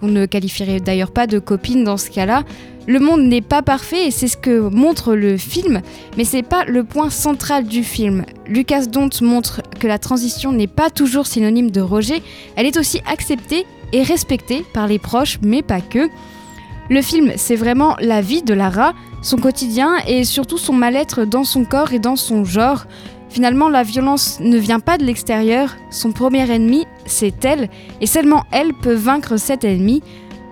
qu'on ne qualifierait d'ailleurs pas de copines dans ce cas-là. Le monde n'est pas parfait et c'est ce que montre le film, mais c'est pas le point central du film. Lucas Dont montre que la transition n'est pas toujours synonyme de rejet, elle est aussi acceptée et respectée par les proches, mais pas que. Le film, c'est vraiment la vie de Lara, son quotidien et surtout son mal-être dans son corps et dans son genre. Finalement, la violence ne vient pas de l'extérieur, son premier ennemi, c'est elle, et seulement elle peut vaincre cet ennemi.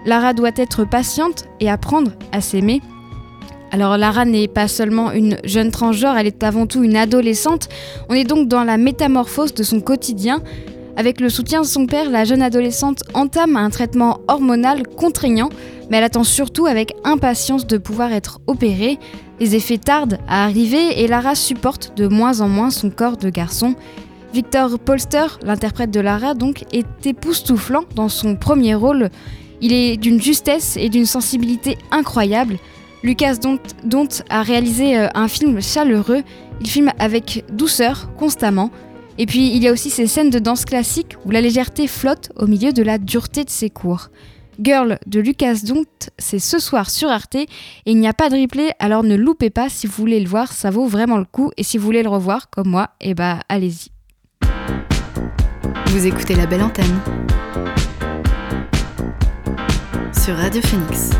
Lara doit être patiente et apprendre à s'aimer. Alors Lara n'est pas seulement une jeune transgenre, elle est avant tout une adolescente. On est donc dans la métamorphose de son quotidien. Avec le soutien de son père, la jeune adolescente entame un traitement hormonal contraignant, mais elle attend surtout avec impatience de pouvoir être opérée. Les effets tardent à arriver et Lara supporte de moins en moins son corps de garçon. Victor Polster, l'interprète de Lara, donc, est époustouflant dans son premier rôle. Il est d'une justesse et d'une sensibilité incroyable. Lucas Dont, Dont a réalisé euh, un film chaleureux. Il filme avec douceur, constamment. Et puis il y a aussi ces scènes de danse classique où la légèreté flotte au milieu de la dureté de ses cours. Girl de Lucas Dont, c'est ce soir sur Arte et il n'y a pas de replay, alors ne loupez pas si vous voulez le voir, ça vaut vraiment le coup. Et si vous voulez le revoir, comme moi, eh bah allez-y. Vous écoutez la belle antenne sur Radio Phoenix.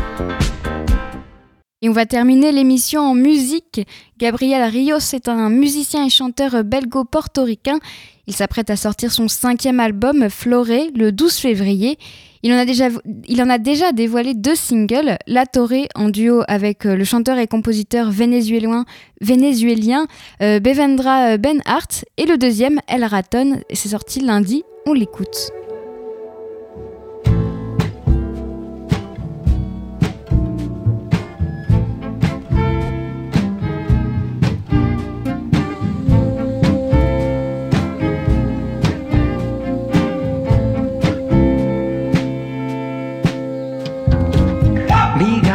Et on va terminer l'émission en musique. Gabriel Rios est un musicien et chanteur belgo-portoricain. Il s'apprête à sortir son cinquième album, Floré, le 12 février. Il en, a déjà, dévoilé deux singles, La Torre en duo avec euh, le chanteur et compositeur vénézuélien, euh, Bevendra Ben Hart et le deuxième, El Raton. C'est sorti lundi, on l'écoute.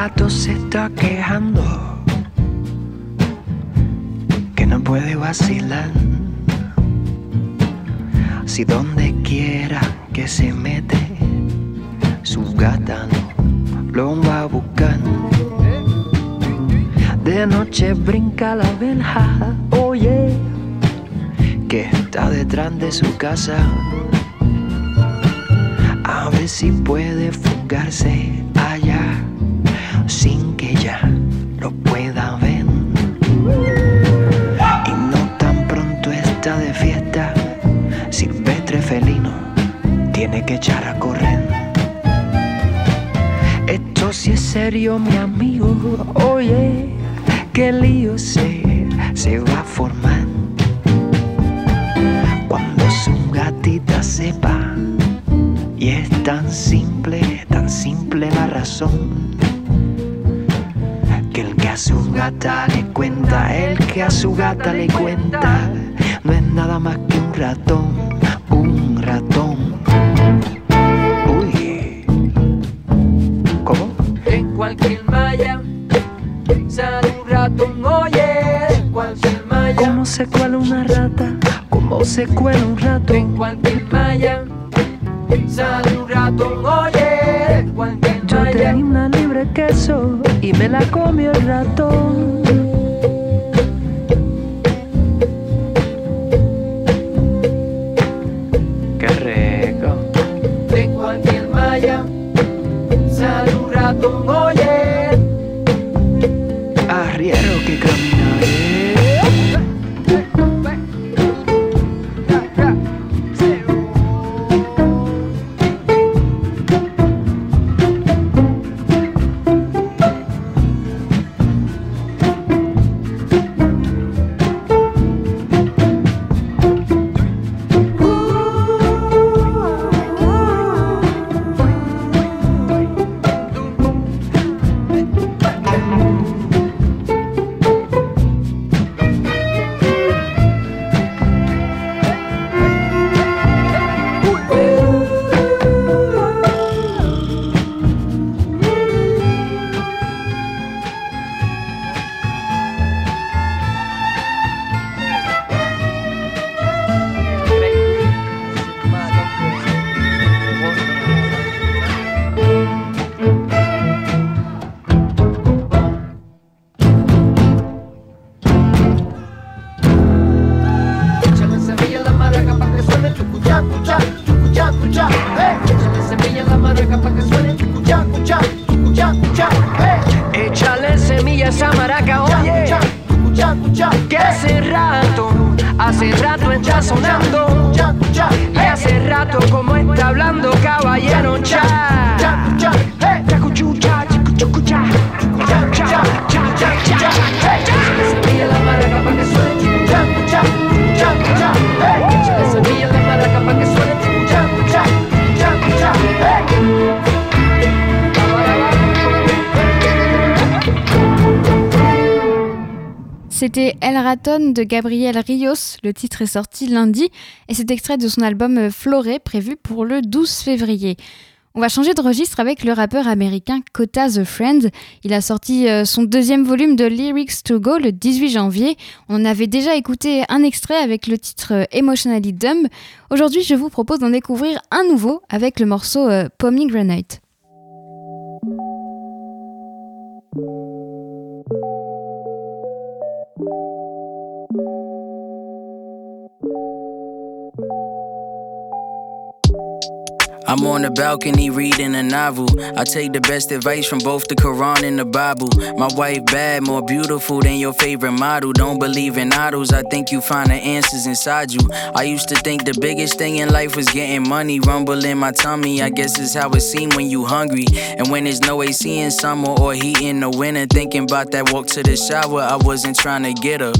Gato se está quejando que no puede vacilar. Si donde quiera que se mete, su gata no lo va a buscar. De noche brinca la verja, oye, que está detrás de su casa. A ver si puede fugarse allá sin que ya lo pueda ver. Y no tan pronto está de fiesta, silvestre felino tiene que echar a correr. Esto sí es serio, mi amigo. Oye, qué lío se, se va a formar. Cuando su gatita sepa, y es tan simple, tan simple la razón que que a su gata le cuenta, el que a su gata le cuenta, no es nada más que un ratón, un ratón. Uy, ¿cómo? En cualquier malla sale un ratón, oye, en cualquier malla. ¿Cómo se cuela una rata? ¿Cómo se cuela un rato? En cualquier malla sale un ratón, oye, cualquier Yo malla. una libre queso y me la comió el ratón. Sonando. C'était El Raton de Gabriel Rios. Le titre est sorti lundi et c'est extrait de son album euh, Floré prévu pour le 12 février. On va changer de registre avec le rappeur américain Kota The Friend. Il a sorti euh, son deuxième volume de Lyrics to Go le 18 janvier. On avait déjà écouté un extrait avec le titre euh, Emotionally Dumb. Aujourd'hui, je vous propose d'en découvrir un nouveau avec le morceau Pomegranate. I'm on the balcony reading a novel. I take the best advice from both the Quran and the Bible. My wife bad, more beautiful than your favorite model. Don't believe in idols, I think you find the answers inside you. I used to think the biggest thing in life was getting money. Rumble in my tummy, I guess it's how it seemed when you hungry. And when there's no AC in summer or heat in the winter, thinking about that walk to the shower, I wasn't trying to get up.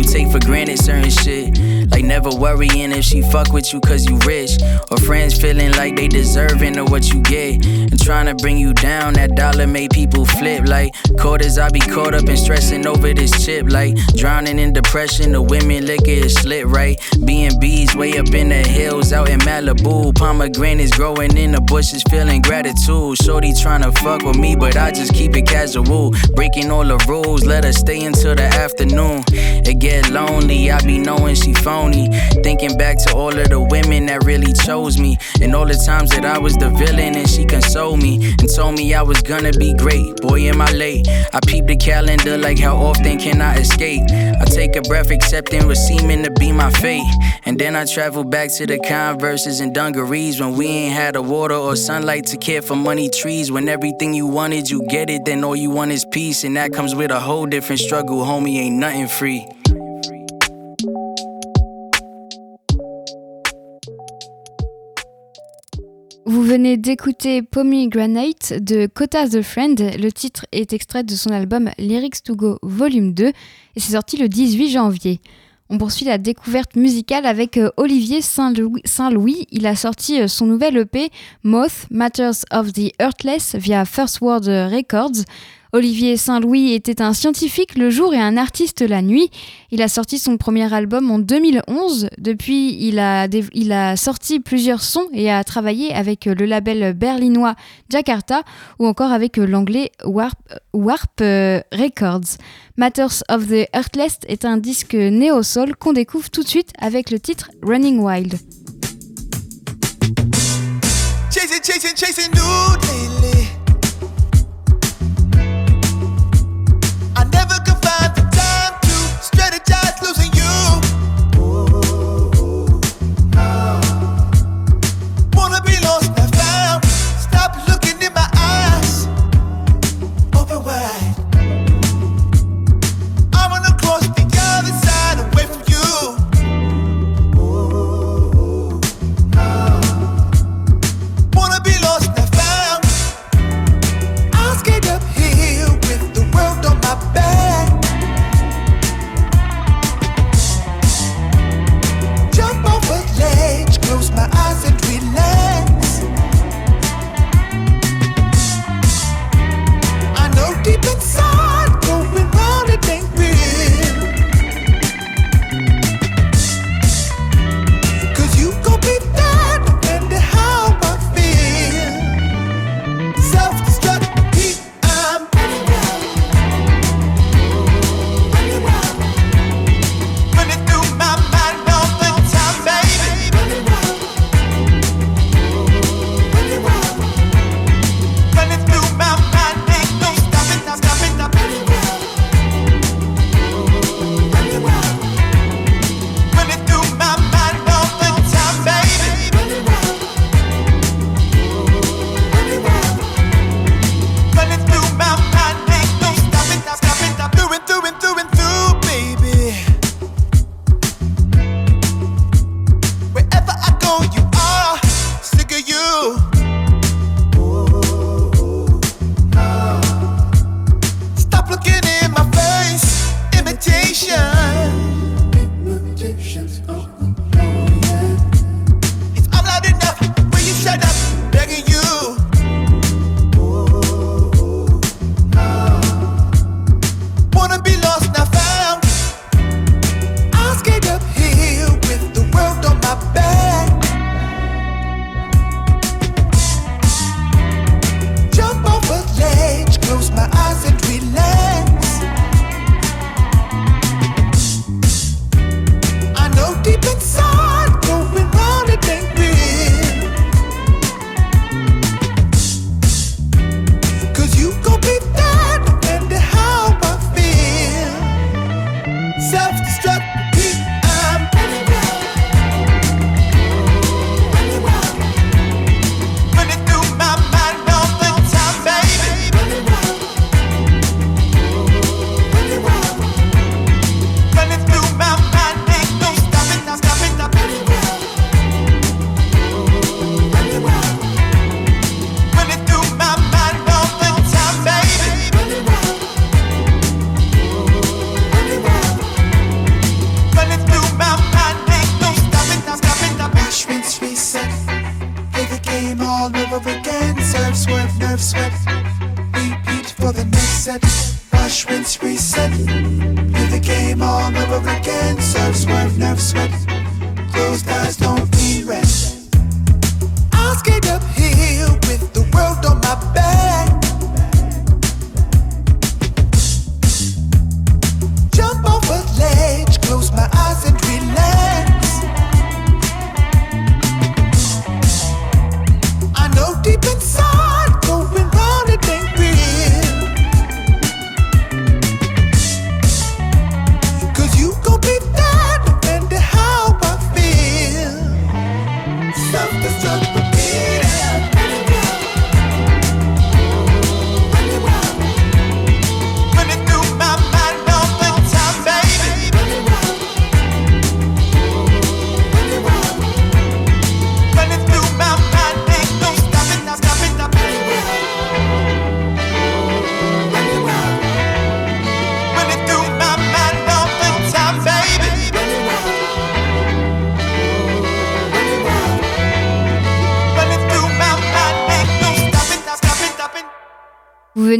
You take for granted certain shit. Like never worrying if she fuck with you cause you rich. Or friends feeling like they deserving of what you get. And trying to bring you down, that dollar made people flip. Like quarters, I be caught up and stressing over this chip. Like drowning in depression, the women liquor is slit right. B&B's way up in the hills out in Malibu. Pomegranates growing in the bushes, feeling gratitude. Shorty trying to fuck with me, but I just keep it casual. Breaking all the rules, let her stay until the afternoon. It get lonely, I be knowing she phony. Thinking back to all of the women that really chose me. And all the times that I was the villain and she consoled me. And told me I was gonna be great. Boy, am I late. I peep the calendar like how often can I escape? I take a breath accepting what's seeming to be my fate. And then I travel back to the converses and dungarees when we ain't had a water or sunlight to care for money trees. When everything you wanted, you get it, then all you want is peace. And that comes with a whole different struggle, homie, ain't nothing free. Vous venez d'écouter Pomegranate de Kota the Friend. Le titre est extrait de son album Lyrics to Go Volume 2 et c'est sorti le 18 janvier. On poursuit la découverte musicale avec euh, Olivier Saint-Louis. Il a sorti euh, son nouvel EP Moth Matters of the Earthless via First World Records. Olivier Saint-Louis était un scientifique le jour et un artiste la nuit. Il a sorti son premier album en 2011. Depuis, il a, sorti plusieurs sons et a travaillé avec le label berlinois Jakarta ou encore avec l'anglais Warp, euh, Records. Matters of the Earthless est un disque néo-soul qu'on découvre tout de suite avec le titre Running Wild.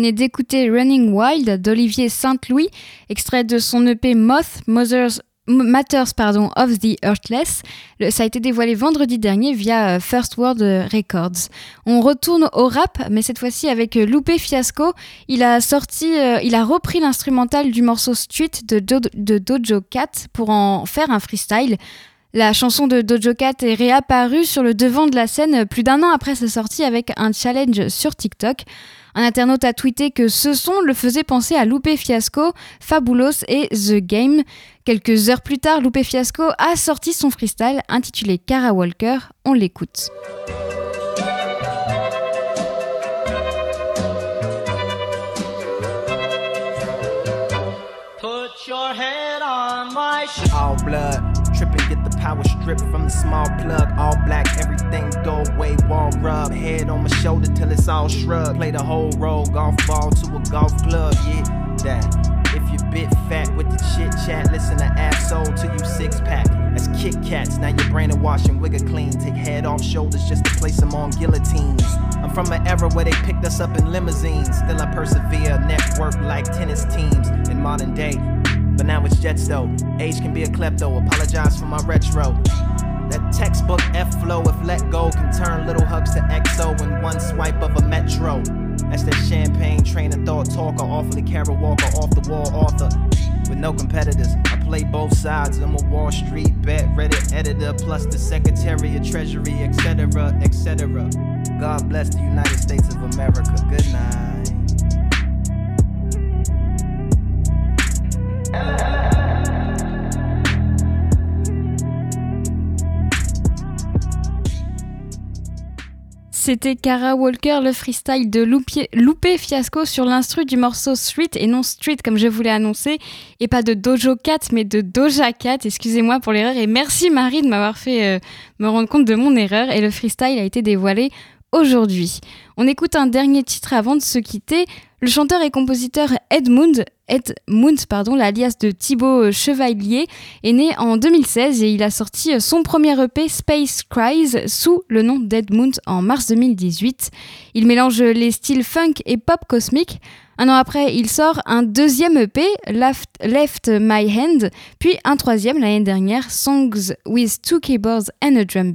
d'écouter Running Wild d'Olivier Saint-Louis, extrait de son EP Moth, Mother's Matters pardon, of the Earthless. ça a été dévoilé vendredi dernier via euh, First World Records. On retourne au rap, mais cette fois-ci avec euh, Loupé Fiasco. Il a sorti, euh, il a repris l'instrumental du morceau Street de, de Dojo Cat pour en faire un freestyle. La chanson de Dojo Cat est réapparue sur le devant de la scène plus d'un an après sa sortie avec un challenge sur TikTok. Un internaute a tweeté que ce son le faisait penser à Lupe Fiasco, Fabulous et The Game. Quelques heures plus tard, Lupe Fiasco a sorti son freestyle intitulé Cara Walker. On l'écoute. Strip from the small plug. All black, everything go away, wall rub. Head on my shoulder till it's all shrugged. Play the whole role, golf ball to a golf club. Yeah, that. If you bit fat with the chit chat, listen to Absol to you six pack. That's Kit Kats, now your brain are washing, wigger clean. Take head off shoulders just to place them on guillotines. I'm from an era where they picked us up in limousines. Still I persevere, network like tennis teams in modern day. But now it's jets though. Age can be a klepto. Apologize for my retro. That textbook F flow, if let go, can turn little hugs to XO in one swipe of a metro. That's that champagne train of thought talker, awfully Carol Walker, off the wall author. With no competitors, I play both sides. I'm a Wall Street bet, Reddit editor, plus the Secretary of Treasury, etc., etc. God bless the United States of America. Good night. C'était Cara Walker, le freestyle de Loupé, Fiasco sur l'instru du morceau Street et non Street comme je voulais annoncer, et pas de Dojo Cat mais de Doja Cat. Excusez-moi pour l'erreur et merci Marie de m'avoir fait euh, me rendre compte de mon erreur et le freestyle a été dévoilé aujourd'hui. On écoute un dernier titre avant de se quitter. Le chanteur et compositeur Edmund, Edmund pardon, l'alias de Thibaut Chevalier, est né en 2016 et il a sorti son premier EP Space Cries sous le nom d'Edmund en mars 2018. Il mélange les styles funk et pop cosmique. Un an après, il sort un deuxième EP, Left, My Hand, puis un troisième l'année dernière, Songs with Two Keyboards and a drum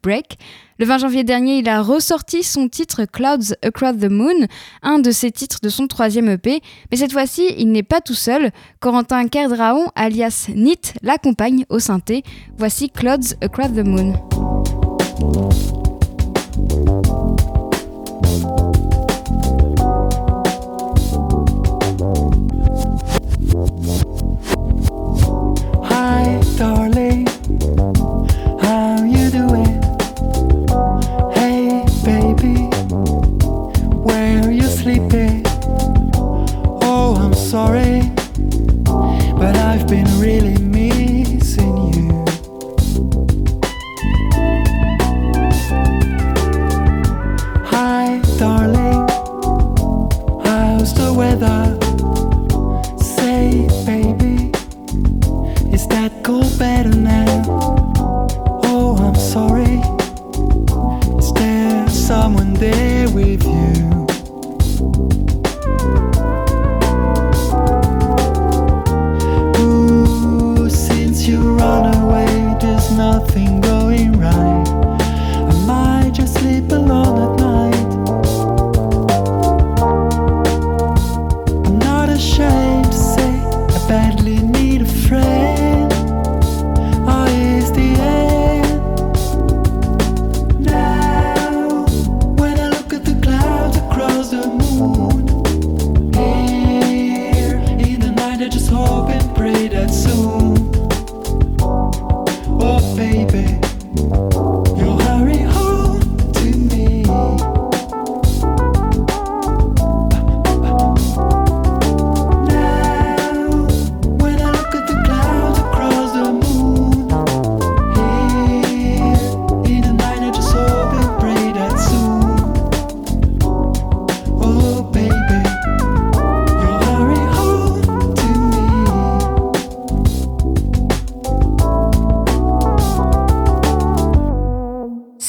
Break. Le 20 janvier dernier, il a ressorti son titre Clouds Across the Moon, un de ses titres de son troisième EP. Mais cette fois-ci, il n'est pas tout seul. Corentin Kerdraon, alias Nit, l'accompagne au synthé. Voici Clouds Across the Moon. Sorry,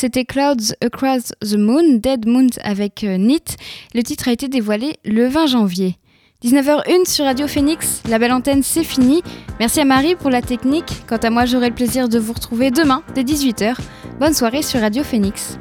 C'était Clouds Across the Moon, Dead Moon avec euh, Nit. Le titre a été dévoilé le 20 janvier. 19h01 sur Radio Phoenix, la belle antenne c'est fini. Merci à Marie pour la technique. Quant à moi, j'aurai le plaisir de vous retrouver demain dès 18h. Bonne soirée sur Radio Phoenix.